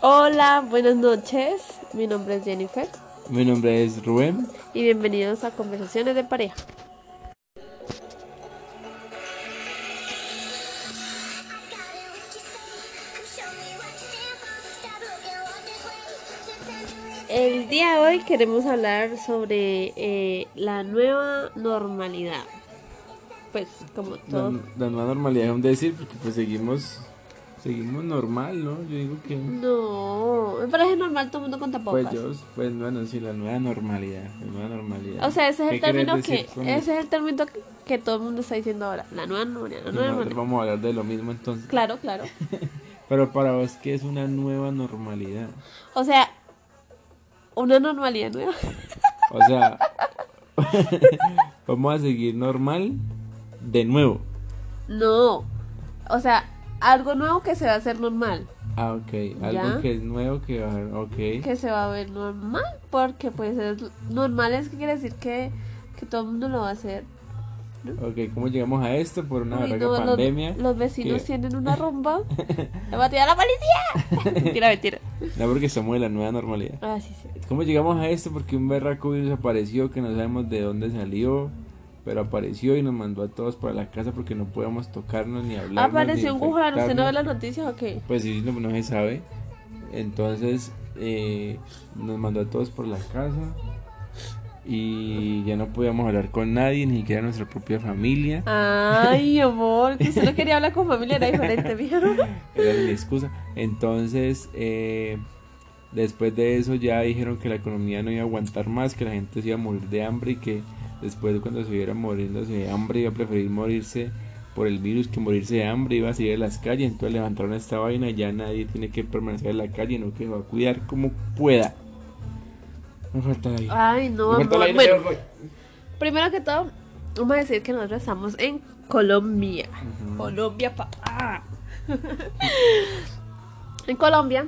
Hola, buenas noches. Mi nombre es Jennifer Mi nombre es Rubén. y bienvenidos a Conversaciones de Pareja. El día de hoy queremos hablar sobre eh, la nueva normalidad. Pues como La, todo. la nueva normalidad es un decir porque pues seguimos seguimos normal, ¿no? Yo digo que No, me parece normal todo el mundo con tapabocas. pues yo pues bueno, sí, la nueva normalidad, la nueva normalidad. O sea, ese es el ¿Qué querés término que ese es el término que, que todo el mundo está diciendo ahora, la nueva normalidad, la nueva normalidad. vamos a hablar de lo mismo entonces. Claro, claro. Pero para vos qué es una nueva normalidad? O sea, una normalidad nueva. O sea, vamos a seguir normal de nuevo. No. O sea, algo nuevo que se va a hacer normal, Ah, ok. Algo ¿Ya? que es nuevo que va a... Ok. que se va a ver normal, porque pues es normal es que quiere decir que que todo el mundo lo va a hacer. Ok, ¿cómo llegamos a esto? Por una Uy, no, los- pandemia. Los, vecinos que- tienen una rumba. Le va a tirar a la policía. mentira, mentira. No, porque somos de la nueva normalidad. Ah, sí, sí. ¿Cómo llegamos a esto? Porque un berraco virus apareció que no sabemos de dónde salió, pero apareció y nos mandó a todos para la casa porque no podíamos tocarnos ni hablar. Apareció un Wuhan, ¿usted no ve las noticias o qué? Pues sí, no, no se sabe. Entonces eh, nos mandó a todos por la casa y ya no podíamos hablar con nadie, ni siquiera nuestra propia familia. Ay, amor, que usted no quería hablar con familia, era diferente, ¿vieron? Era la excusa. Entonces, eh, después de eso ya dijeron que la economía no iba a aguantar más, que la gente se iba a morir de hambre y que después cuando se viera muriéndose de hambre iba a preferir morirse por el virus que morirse de hambre, iba a salir a las calles, entonces levantaron esta vaina y ya nadie tiene que permanecer en la calle, no que se va a cuidar como pueda. Me falta el aire. Ay, no, Me falta el aire, Bueno, primero que todo, vamos a decir que nosotros estamos en Colombia. Colombia, papá. en Colombia,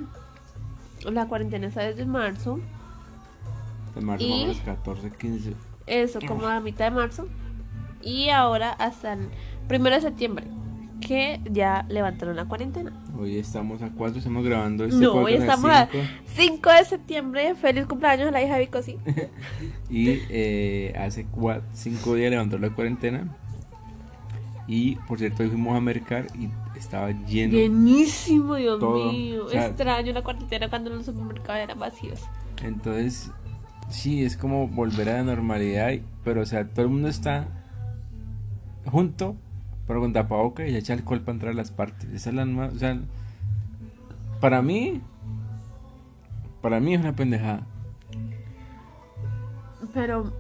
la cuarentena está desde marzo. En marzo y- vamos 14, 15. Eso, como a mitad de marzo. Y ahora hasta el primero de septiembre, que ya levantaron la cuarentena. Hoy estamos a 4, estamos grabando este No, hoy estamos a cinco. 5 de septiembre. Feliz cumpleaños a la hija de Vicosi. Y eh, hace cinco días levantó la cuarentena. Y por cierto, hoy fuimos a mercar y estaba lleno. Llenísimo, Dios Todo, mío. o sea- Extraño la cuarentena cuando los supermercados eran vacíos. Entonces, sí, es como volver a la normalidad. Pero, o sea, todo el mundo está junto, pero con tapabocas y echa alcohol para entrar a las partes. Esa es la. O sea, para mí, para mí es una pendejada. Pero,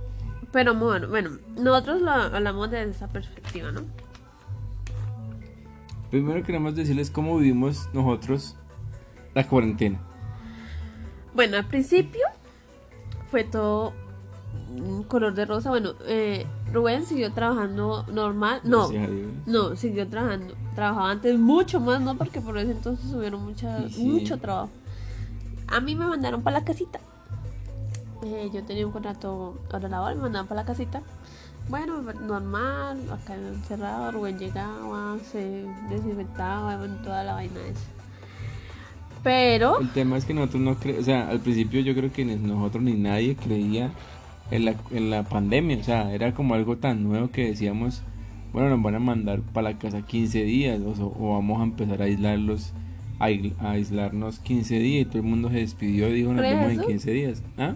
pero bueno, bueno, nosotros lo hablamos desde esa perspectiva, ¿no? Primero queremos decirles cómo vivimos nosotros la cuarentena. Bueno, al principio fue todo color de rosa. Bueno, eh, Rubén siguió trabajando normal. No, no, siguió trabajando. Trabajaba antes mucho más, ¿no? Porque por ese entonces subieron mucha, Sí, sí. mucho trabajo. A mí me mandaron para la casita. Eh, yo tenía un contrato hora laboral, me mandaban para la casita. Bueno, normal, acá encerrado, Rubén llegaba, se desinfectaba, bueno, toda la vaina esa. Pero, El tema es que nosotros no creemos, o sea, al principio yo creo que ni nosotros ni nadie creía en la, en la pandemia, o sea, era como algo tan nuevo que decíamos, bueno, nos van a mandar para la casa 15 días, o, o vamos a empezar a aislarlos, a, a aislarnos 15 días, y todo el mundo se despidió y dijo, nos ¿Crees vemos en eso? 15 días. ¿Ah?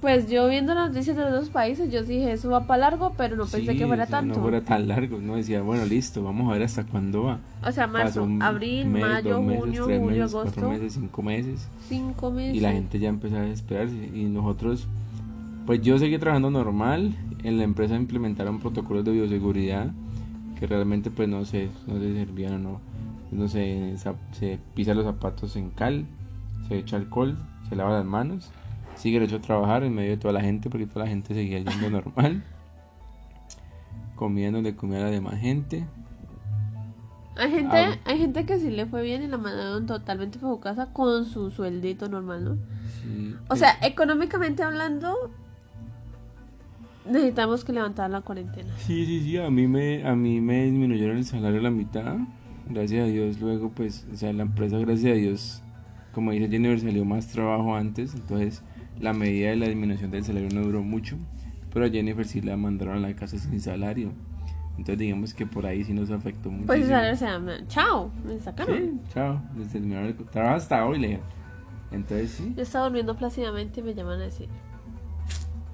Pues yo viendo las noticias de los dos países, yo dije, eso va para largo, pero no pensé Sí, que fuera tanto. No fuera tan largo, no decía, bueno, listo, vamos a ver hasta cuándo va. O sea, marzo, abril, mes, mayo, meses, junio, tres julio, meses, cuatro agosto, meses, cinco meses. cinco meses. y la gente ya empezó a desesperarse y nosotros pues yo seguí trabajando normal en la empresa implementaron protocolos de bioseguridad que realmente pues no sé no se servían o no no se, se pisa los zapatos en cal se echa alcohol se lava las manos sigue derecho a trabajar en medio de toda la gente porque toda la gente seguía yendo normal comía donde comía la demás gente Hay gente, Ah. hay gente que sí le fue bien y la mandaron totalmente para su casa con su sueldito normal, ¿no? Sí, O sea, económicamente hablando, necesitamos que levantar la cuarentena. Sí, sí, sí, a mí me, a mí me disminuyeron el salario a la mitad. Gracias a Dios, luego pues, o sea, la empresa, gracias a Dios, como dice Jennifer, salió más trabajo antes, entonces la medida de la disminución del salario no duró mucho, pero a Jennifer sí la mandaron a la casa sin salario. Entonces digamos que por ahí sí nos afectó mucho. Pues o sea, me- chao, me sacaron. Sí, chao, les terminaron el trabajo hasta hoy, le dijeron. Entonces sí, Yo estaba durmiendo plácidamente y me llaman a decir,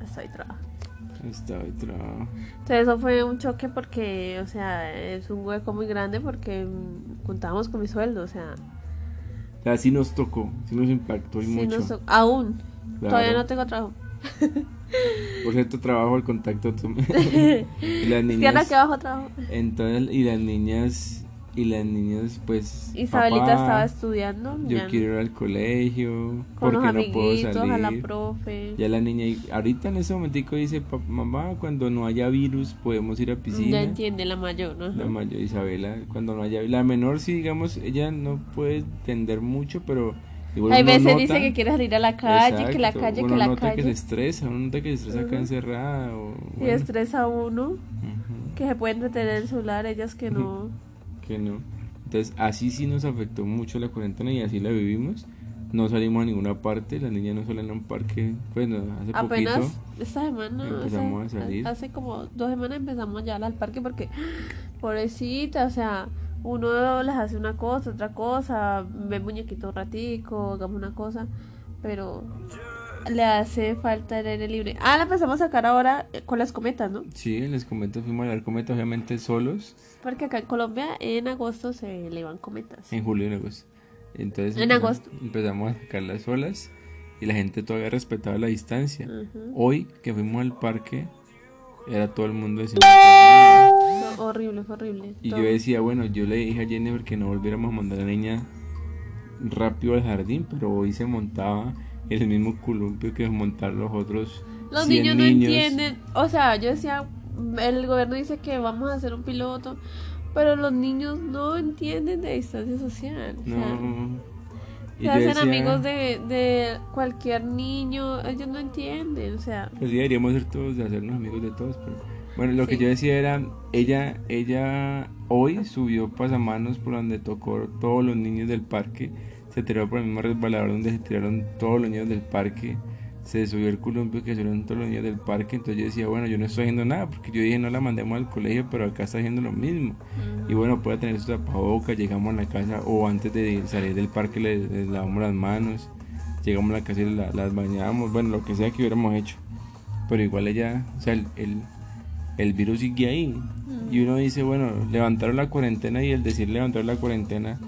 estoy trabajando. hasta hoy trabajo. Entonces eso fue un choque porque, o sea, es un hueco muy grande porque mm, contábamos con mi sueldo, o sea, O sea, sí nos tocó, sí nos impactó y sí mucho. nos aún, Claro. todavía no tengo trabajo. Por cierto, trabajo al contacto. tú- y las Es que ahora niñas, que abajo trabajo. entonces, y las niñas, y las niñas, pues. Isabelita papá, estaba estudiando, Yo ya quiero ir al colegio, con los porque no puedo amiguitos, a la salir. profe. Ya la niña, ahorita en ese momentico dice, "Pa- mamá, cuando no haya virus podemos ir a piscina. Ya entiende la mayor, ¿no? La mayor Isabela, cuando no haya, la menor sí, digamos, ella no puede entender mucho, pero igual Hay veces nota- dice que quiere salir a la calle, que la Exacto, calle, que la nota que se calle. estresa, uno nota que se estresa acá Ujú. encerrada o Y bueno, estresa a uno, ujú, que se pueden retener el celular, ellas que no. que no. Entonces, así sí nos afectó mucho la cuarentena y así la vivimos. No salimos a ninguna parte, las niñas no salen a un parque, pues no, hace Apenas poquito. esta semana, empezamos hace, a salir. hace como dos semanas empezamos ya al parque porque, pobrecita, o sea, uno les hace una cosa, otra cosa, ve muñequito un ratico, hagamos una cosa, pero le hace falta el aire libre. Ah, la empezamos a sacar ahora eh, con las cometas, ¿no? Sí, les comento, fuimos a ver cometas obviamente solos Porque acá en Colombia en agosto se elevan cometas. en julio y en agosto. Entonces En empezamos- agosto. empezamos a sacarlas solas y la gente todavía respetaba la distancia. Ujú. Hoy que fuimos al parque, era todo el mundo diciendo Fue horrible, horrible. Y yo Todo. decía, bueno, yo le dije a Jennifer que no volviéramos a mandar a la niña rápido al jardín, pero hoy se montaba el mismo columpio que montar los otros. Los 100 niños no entienden, o sea, yo decía, el gobierno dice que vamos a hacer un piloto, pero los niños no entienden de distancia social. o sea, No. Se hacen decía, amigos de, de cualquier niño, ellos no entienden, o sea, Pues sí, deberíamos ser todos, de hacernos amigos de todos, pero bueno, lo que yo decía era, ella, ella hoy subió pasamanos por donde tocó todos los niños del parque, se tiró por el mismo resbalador donde se tiraron todos los niños del parque, se subió el columpio que subieron todos los niños del parque, entonces yo decía, bueno, yo no estoy haciendo nada, porque yo dije no la mandemos al colegio, pero acá está haciendo lo mismo, y bueno, puede tener su tapabocas, llegamos a la casa, o antes de salir del parque le, lavamos las manos, llegamos a la casa y la- las bañamos, bueno, lo que sea que hubiéramos hecho. Pero igual ella, o sea, el, el, el virus sigue ahí. Y uno dice, bueno, levantaron la cuarentena y el decir levantar la cuarentena,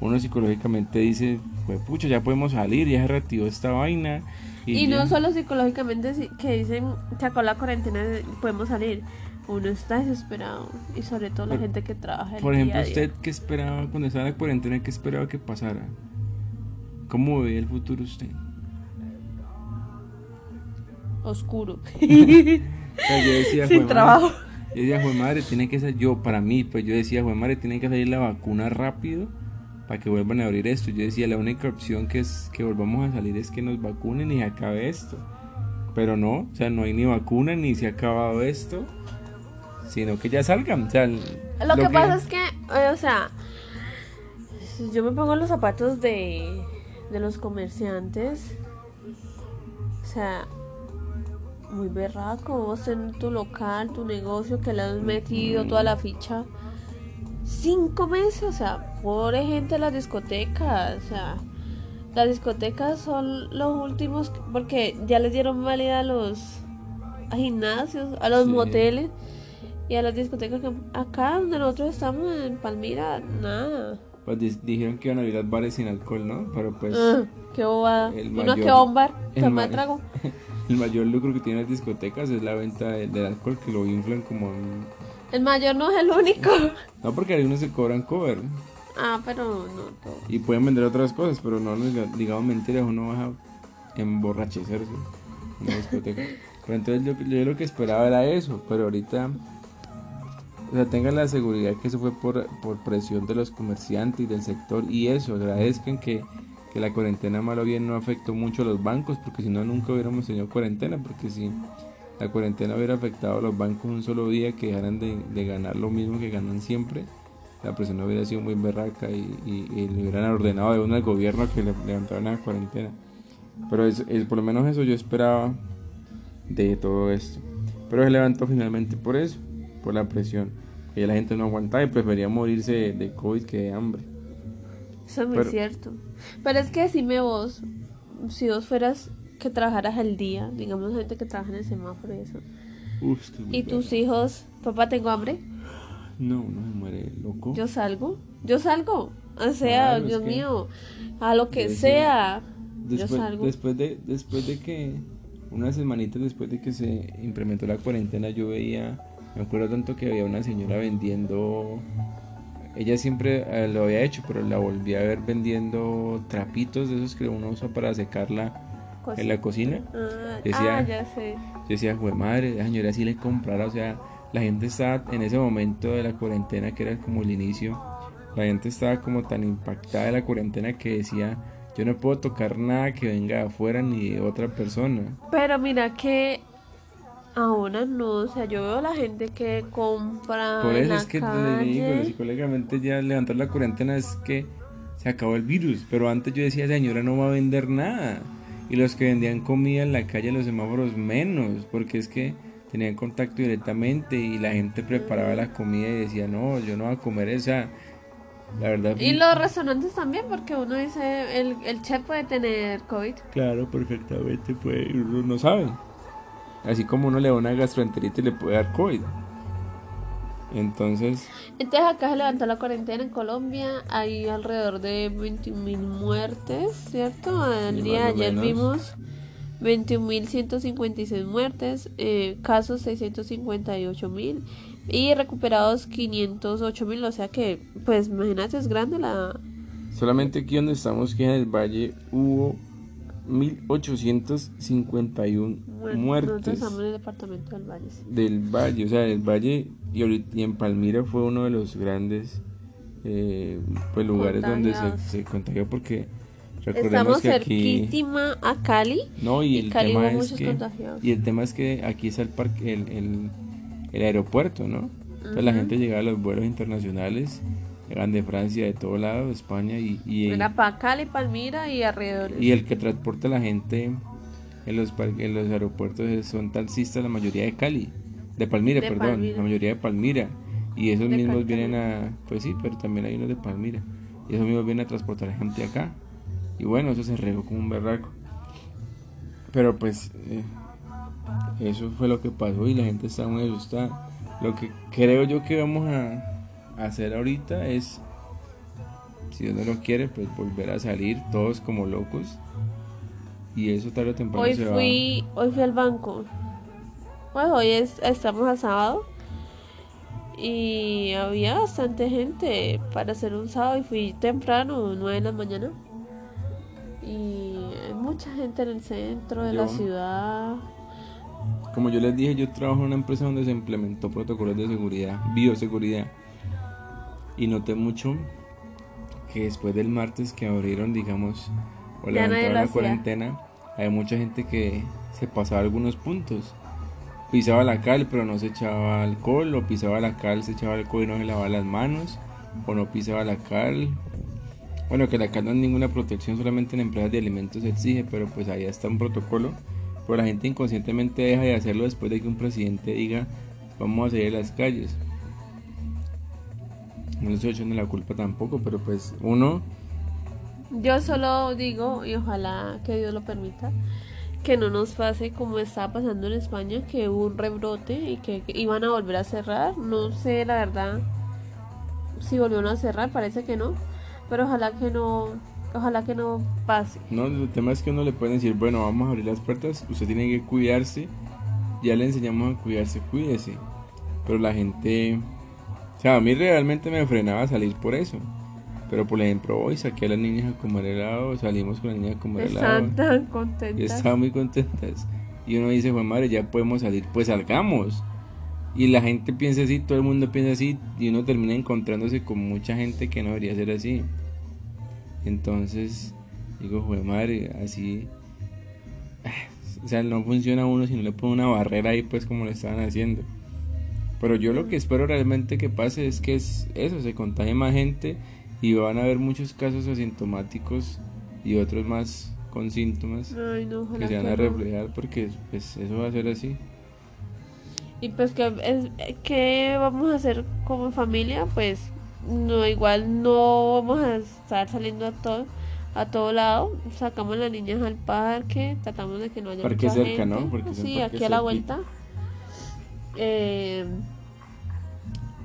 uno psicológicamente dice, pues pucha, ya podemos salir, ya se reactivó esta vaina. y, ya". no solo psicológicamente si- que dicen, se acabó la cuarentena, podemos salir, uno está desesperado, y sobre todo la Por- gente que trabaja. el Por ejemplo, día a día. usted, ¿qué esperaba cuando estaba en la cuarentena? ¿Qué esperaba que pasara? ¿Cómo veía el futuro usted? Oscuro. O sea, yo decía, Sin "Jue madre", trabajo. Yo decía, "Jue madre, tiene que ser yo, para mí, pues yo decía, "Jue madre, tiene que salir la vacuna rápido para que vuelvan a abrir esto. Yo decía, la única opción que es que volvamos a salir es que nos vacunen y se acabe esto. Pero no, o sea, no hay ni vacuna ni se ha acabado esto, sino que ya salgan. O sea, Lo, que, pasa es que, eh, o sea, yo me pongo en los zapatos de, de los comerciantes. O sea, muy berraco. Vos en tu local, tu negocio, que le has metido toda la ficha. Cinco meses, o sea, pobre gente de las discotecas. O sea, las discotecas son los últimos, que- porque ya les dieron válida a los a gimnasios, a los Sí. moteles. Y a las discotecas que acá donde nosotros estamos en Palmira, nada. Pues di- dijeron que iban a abrir las bares sin alcohol, ¿no? Pero pues Ah, qué bobada. el mayor- que va a un bar, el ma- trago. el mayor lucro que tienen las discotecas es la venta de- del alcohol que lo inflan como... en- El mayor no es el único. No, porque algunos se cobran cover. Ah, pero no todo. Y pueden vender otras cosas, pero no digamos mentiras, uno va a emborrachecerse en una discoteca. Pero entonces yo, yo lo que esperaba era eso, pero ahorita, o sea, tengan la seguridad que eso fue por, por presión de los comerciantes y del sector y eso, agradezcan que, que la cuarentena malo bien no afectó mucho a los bancos, porque si no nunca hubiéramos tenido cuarentena, porque si la cuarentena hubiera afectado a los bancos un solo día que dejaran de, de ganar lo mismo que ganan siempre, la persona hubiera sido muy berraca y, y, le hubieran ordenado de uno al gobierno que le levantaran la cuarentena. Pero es, por lo menos eso yo esperaba de todo esto. Pero se levantó finalmente por eso, por la presión. Que la gente no aguantaba y prefería morirse de, COVID que de hambre. Eso es muy cierto. Pero es que decime vos, si vos fueras que trabajaras al día, digamos gente que trabaja en el semáforo y eso. y tus hijos, papá, tengo hambre. No, no me muere loco. Yo salgo, yo salgo. O sea, Dios mío, a lo que sea. Después, yo salgo. Después de, después de que, unas semanitas después de que se implementó la cuarentena, yo veía, me acuerdo tanto que había una señora vendiendo ella siempre eh, lo había hecho, pero la volví a ver vendiendo trapitos de esos que uno usa para en la cocina. Ah, decía, ah, ya sé. Yo decía, güey, madre, la señora sí le comprara, o sea, la gente estaba en ese momento de la cuarentena, que era como el inicio, la gente estaba como tan impactada de la cuarentena que decía, yo no puedo tocar nada que venga de afuera ni de otra persona. Pero mira que Ahora no, o sea, yo veo a la gente que compra. Por eso es que le digo, psicológicamente ya levantar la cuarentena es que se acabó el virus. Pero antes yo decía, señora no va a vender nada. Y los que vendían comida en la calle, los semáforos, menos. Porque es que tenían contacto directamente y la gente preparaba la comida y decía, no, yo no voy a comer esa. La verdad. Y los restaurantes también, porque uno dice, el, el chef puede tener COVID. Claro, perfectamente, puede, uno no sabe. Así como uno le da una gastroenteritis le puede dar COVID. Entonces. Entonces acá se levantó la cuarentena en Colombia. Hay alrededor de 21.000 muertes, ¿cierto? El día de ayer vimos 21.156 muertes, eh, casos 658.000 y recuperados 508.000. O sea que, pues imagínate, es grande la. Solamente aquí donde estamos, que en el valle, hubo 1851 muertes. en el departamento del Valle. Del Valle, o sea, el Valle y, en Palmira fue uno de los grandes eh, pues, lugares donde se, se, contagió porque recordemos Estamos que aquí a Cali. No, y, el tema es que y el tema es que aquí es el parque el, el, el aeropuerto, ¿no? Entonces la gente llegaba a los vuelos internacionales Llegan de Francia, de todo lado, de España y... y para Cali, Palmira y alrededor. Y el que transporta a la gente en los, en los aeropuertos son taxistas, la mayoría de Cali. De Palmira, perdón, la mayoría de Palmira. Y esos mismos vienen a... Pues sí, pero también hay unos de Palmira. Y esos mismos vienen a transportar a la gente acá. Y bueno, eso se regó como un berraco. Pero pues... Eh, eso fue lo que pasó y la gente está muy asustada. Lo que creo yo que vamos a hacer ahorita es, si Dios no lo quiere, pues volver a salir todos como locos. Y eso tarde o temprano hoy fui, Hoy fui al banco. Pues hoy es, estamos a sábado. Y había bastante gente para hacer un sábado y fui temprano, 9 de la mañana. Y hay mucha gente en el centro de la ciudad. Como yo les dije, yo trabajo en una empresa donde se implementó protocolos de seguridad, bioseguridad. Y noté mucho que después del martes que abrieron, digamos, o levantaron la cuarentena, hay mucha gente que se pasaba algunos puntos. Pisaba la cal, pero no se echaba alcohol, o pisaba la cal, se echaba alcohol y no se lavaba las manos, o no pisaba la cal. Bueno, que la cal no es ninguna protección, solamente en empresas de alimentos se exige, pero pues ahí está un protocolo. Pero la gente inconscientemente deja de hacerlo después de que un presidente diga, vamos a salir a las calles no le estoy echando la culpa tampoco, pero pues uno... Yo solo digo, y ojalá que Dios lo permita, que no nos pase como estaba pasando en España, que hubo un rebrote y que, iban a volver a cerrar. No sé, la verdad, si volvieron a cerrar, parece que no, pero ojalá que no, ojalá que no pase. No, el tema es que uno le puede decir, bueno, vamos a abrir las puertas, usted tiene que cuidarse, ya le enseñamos a cuidarse, cuídese, pero la gente o sea, a mí realmente me frenaba salir por eso. Pero por ejemplo, hoy saqué a las niñas a comer helado, salimos con las niñas a comer helado. Están tan contentas. Estaban muy contentas. Y uno dice, pues madre, ya podemos salir, pues salgamos. Y la gente piensa así, todo el mundo piensa así, y uno termina encontrándose con mucha gente que no debería ser así. Entonces, digo, pues madre, así. O sea, no funciona uno si no le pone una barrera ahí, pues como lo estaban haciendo. Pero yo lo que espero realmente que pase es que es eso, se contagie más gente y van a haber muchos casos asintomáticos y otros más con síntomas Ay, no, ojalá que se van a reflejar porque pues, eso va a ser así. Y pues que es, ¿qué vamos a hacer como familia? Pues no igual no vamos a estar saliendo a todo a todo lado. Sacamos a las niñas al parque, tratamos de que no haya Parque mucha cerca, gente. ¿no? Porque sí, aquí a la vuelta. Eh,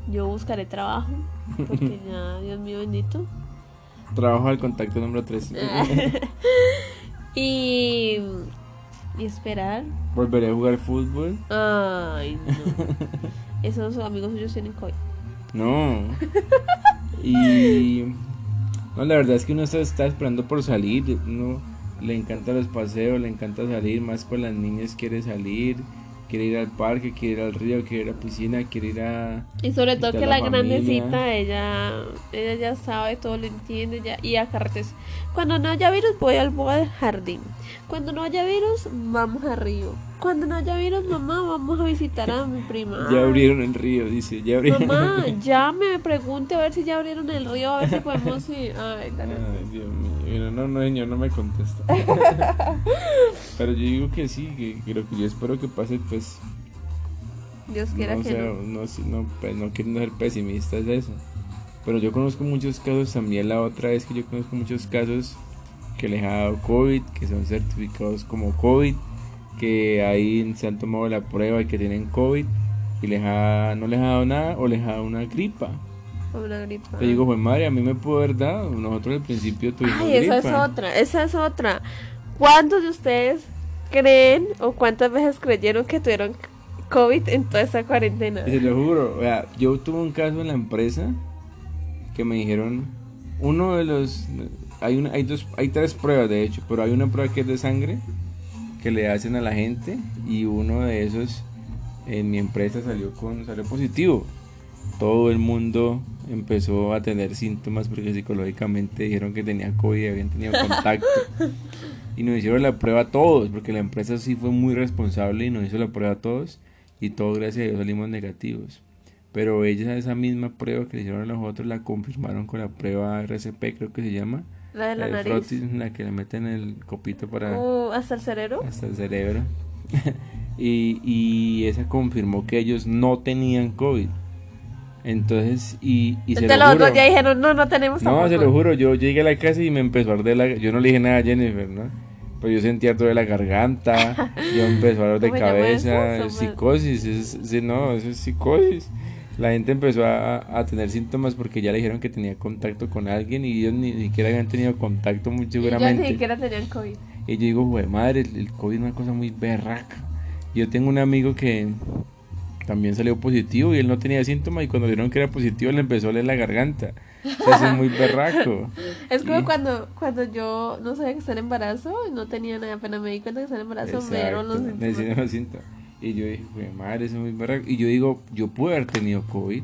yo buscaré trabajo porque ya Dios mío bendito. Trabajo al contacto número 3. y y esperar. Volveré a jugar fútbol. Ay, no. Esos amigos suyos tienen COVID. No. Y no, la verdad es que uno está, está esperando por salir. Uno le encanta los paseos, le encanta salir, más con las niñas quiere salir, quiere ir al parque, quiere ir al río, quiere ir a la piscina, quiere ir a Y sobre todo que la familia. grandecita, ella, ella ya sabe, todo lo entiende ya, y a carretes. Cuando no haya virus, voy al, voy al jardín. Cuando no haya virus, vamos a río. Cuando no haya virus, mamá, vamos a visitar a mi prima. Ya abrieron el río, dice, ya abrieron. Mamá, ya me pregunte a ver si ya abrieron el río, a ver si podemos ir. Ay, dale. Ay, Dios mío. Bueno, No, no, señor, no me contesta. Pero yo digo que sí, que, lo que yo espero que pase, pues, Dios quiera no, que sea, no. no, pues, no quiero ser pesimista es eso. Pero yo conozco muchos casos, también la otra es que yo conozco muchos casos que les ha dado COVID, que son certificados como COVID, que ahí se han tomado la prueba y que tienen COVID y les ha, no les ha dado nada o les ha dado una gripa. Una gripa. Te digo, pues madre, a mí me pudo haber dado. Nosotros al principio tuvimos Ay, esa es gripa. otra, esa es otra. ¿Cuántos de ustedes creen o cuántas veces creyeron que tuvieron COVID en toda esa cuarentena? Te lo juro, vea, yo tuve un caso en la empresa que me dijeron, uno de los, hay una, hay dos, hay tres pruebas de hecho, pero hay una prueba que es de sangre que le hacen a la gente y uno de esos en mi empresa salió con, salió positivo. Todo el mundo empezó a tener síntomas porque psicológicamente dijeron que tenía COVID y habían tenido contacto. Y nos hicieron la prueba a todos, porque la empresa sí fue muy responsable y nos hizo la prueba a todos. Y todos, gracias a Dios, salimos negativos. Pero ellos esa misma prueba que le hicieron a los otros la confirmaron con la prueba RCP, creo que se llama. La de la, de nariz. frotis, la que le meten el copito para Uh, hasta el cerebro. hasta el cerebro. y, y esa confirmó que ellos no tenían COVID. Entonces, y, y se lo los juro. otros ya dijeron, no, no tenemos No, tampoco. se lo juro, yo llegué a la casa y me empezó a arder la... Yo no le dije nada a Jennifer, ¿no? Pero yo sentía todo de la garganta, yo empezó a dolor de ¿Cómo se llama cabeza, eso? Psicosis, es, sí, no, eso es psicosis. La gente empezó a, a tener síntomas porque ya le dijeron que tenía contacto con alguien y ellos ni siquiera habían tenido contacto muy Y ya ni seguramente. siquiera tenían COVID. Y yo digo, güey, madre, el, el COVID es una cosa muy berraca. Yo tengo un amigo que también salió positivo y él no tenía síntomas y cuando vieron que era positivo le empezó a oler la garganta. Es muy berraco. Es como Y- cuando, cuando yo no sabía que estaba en embarazo y no tenía nada, apenas me di cuenta que estaba en embarazo, me dieron los síntomas. los síntomas. Y yo dije, madre, eso es muy berraco. Y yo digo, yo pude haber tenido COVID.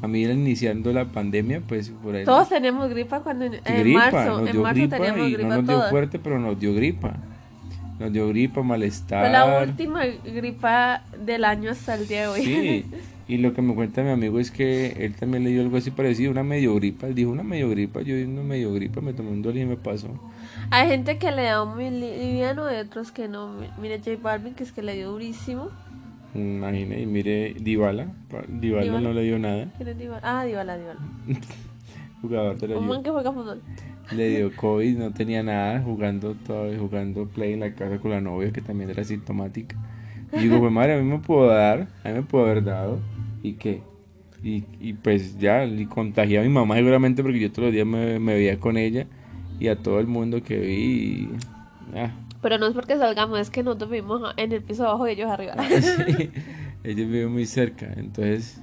A mí iniciando la pandemia, pues por ahí. Todos teníamos gripa cuando en, gripa, marzo, nos en dio marzo gripa teníamos y gripa no nos dio fuerte, pero nos dio gripa. Nos dio gripa, malestar. Fue la última gripa del año hasta el día de hoy. Sí, y lo que me cuenta mi amigo es que él también le dio algo así parecido, una medio gripa. Él dijo una medio gripa, yo di una medio gripa, me tomé un dolor y me pasó. Hay gente que le da muy liviano, hay otros que no. Mire J Balvin, que es que le dio durísimo. Imagine, y mire, Dybala, Dybala Dybala. no le dio nada, ¿Quién es Dybala? Ah, Dybala, Dybala. jugador de la Un man que juega fútbol. Le dio COVID, no tenía nada, jugando todo, jugando play en la casa con la novia que también era sintomática. Y digo, pues madre, a mí me puedo dar, a mí me pudo haber dado, ¿y qué? Y, y pues ya, y contagié a mi mamá seguramente porque yo todos los días me, me veía con ella y a todo el mundo que vi. y- ah, Pero no es porque salgamos, es que nosotros vivimos en el piso abajo y ellos arriba. sí, ellos viven muy cerca, entonces,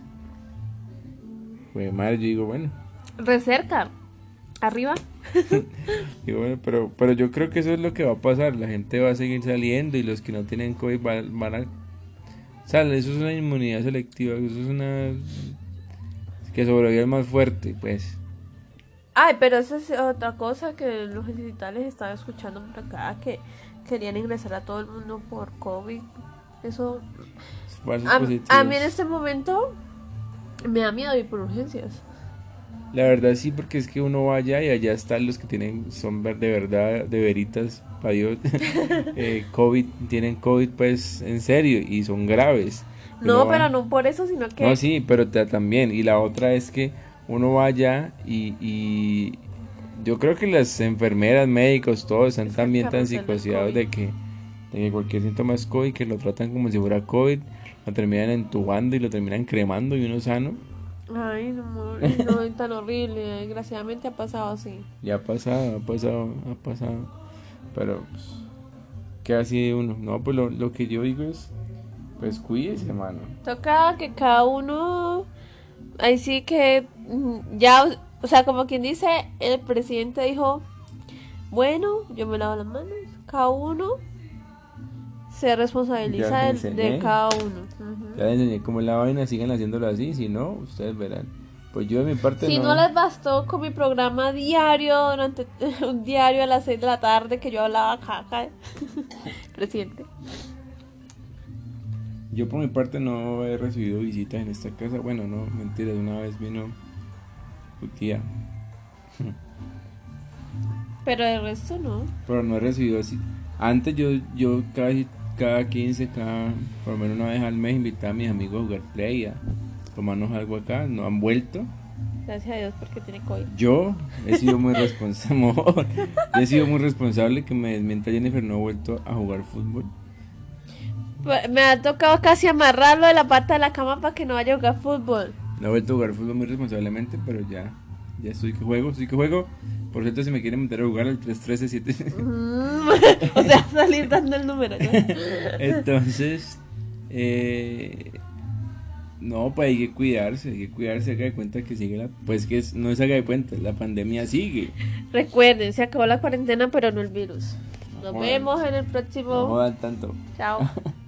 pues madre, yo digo, bueno, Re cerca. Arriba. digo, bueno, pero, pero yo creo que eso es lo que va a pasar, la gente va a seguir saliendo y los que no tienen COVID van, van a... O sea, eso es una inmunidad selectiva, eso es una... que sobrevive el más fuerte, pues. Ay, pero esa es otra cosa que los digitales estaba escuchando por acá, que querían ingresar a todo el mundo por COVID. Eso. A, a mí en este momento me da miedo ir por urgencias. La verdad sí, porque es que uno va allá y allá están los que tienen, son de verdad, de veritas, para Dios, eh, COVID, tienen COVID pues en serio y son graves. No, va- pero no por eso, sino que. No, sí, pero ta- también. Y la otra es que uno va allá y, y yo creo que las enfermeras, médicos, todos están también tan psicoseados de que, de que cualquier síntoma es COVID, que lo tratan como si fuera COVID, lo terminan entubando y lo terminan cremando y uno sano. Ay, no, no, es tan horrible. Desgraciadamente ha pasado así. Ya ha pasado, ha pasado, ha pasado. Pero, pues, ¿qué así uno? No, pues lo, lo que yo digo es, pues cuídese, hermano. Toca que cada uno. Ahí sí que. mm, Ya, o sea, como quien dice, el presidente dijo: Bueno, yo me lavo las manos. Cada uno se responsabiliza Ya de, cada uno. Ujú. Ya les enseñé cómo la vaina, sigan haciéndolo así, si no, ustedes verán. Pues yo de mi parte Si no les bastó con mi programa diario, durante un diario a las 6 de la tarde que yo hablaba caca, presidente. Yo por mi parte no he recibido visitas en esta casa. Bueno, no, mentira, de una vez vino tu tía. Pero el resto no. Pero no he recibido así. Antes yo, yo cada, cada 15, cada, por lo menos una vez al mes invitaba a mis amigos a jugar play, a tomarnos algo acá. No han vuelto. Gracias a Dios porque tiene COVID. Yo he sido muy responsable. he sido muy responsable que me desmienta Jennifer. No he vuelto a jugar fútbol. Pues, Me ha tocado casi amarrarlo de la pata de la cama para que no vaya a jugar fútbol. No he vuelto a jugar fútbol muy responsablemente, pero ya, ya estoy que juego, estoy que juego. Por cierto, si me quieren meter a jugar al 313-7. Mm, o sea, salir dando el número. ¿no? Entonces, eh, no, pues hay que cuidarse, hay que cuidarse, haga de cuenta que sigue la, pues que es- no es haga de cuenta, la pandemia sigue. Recuerden, se acabó la cuarentena, pero no el virus. Nos vemos en el No próximo. jodan tanto. Chao.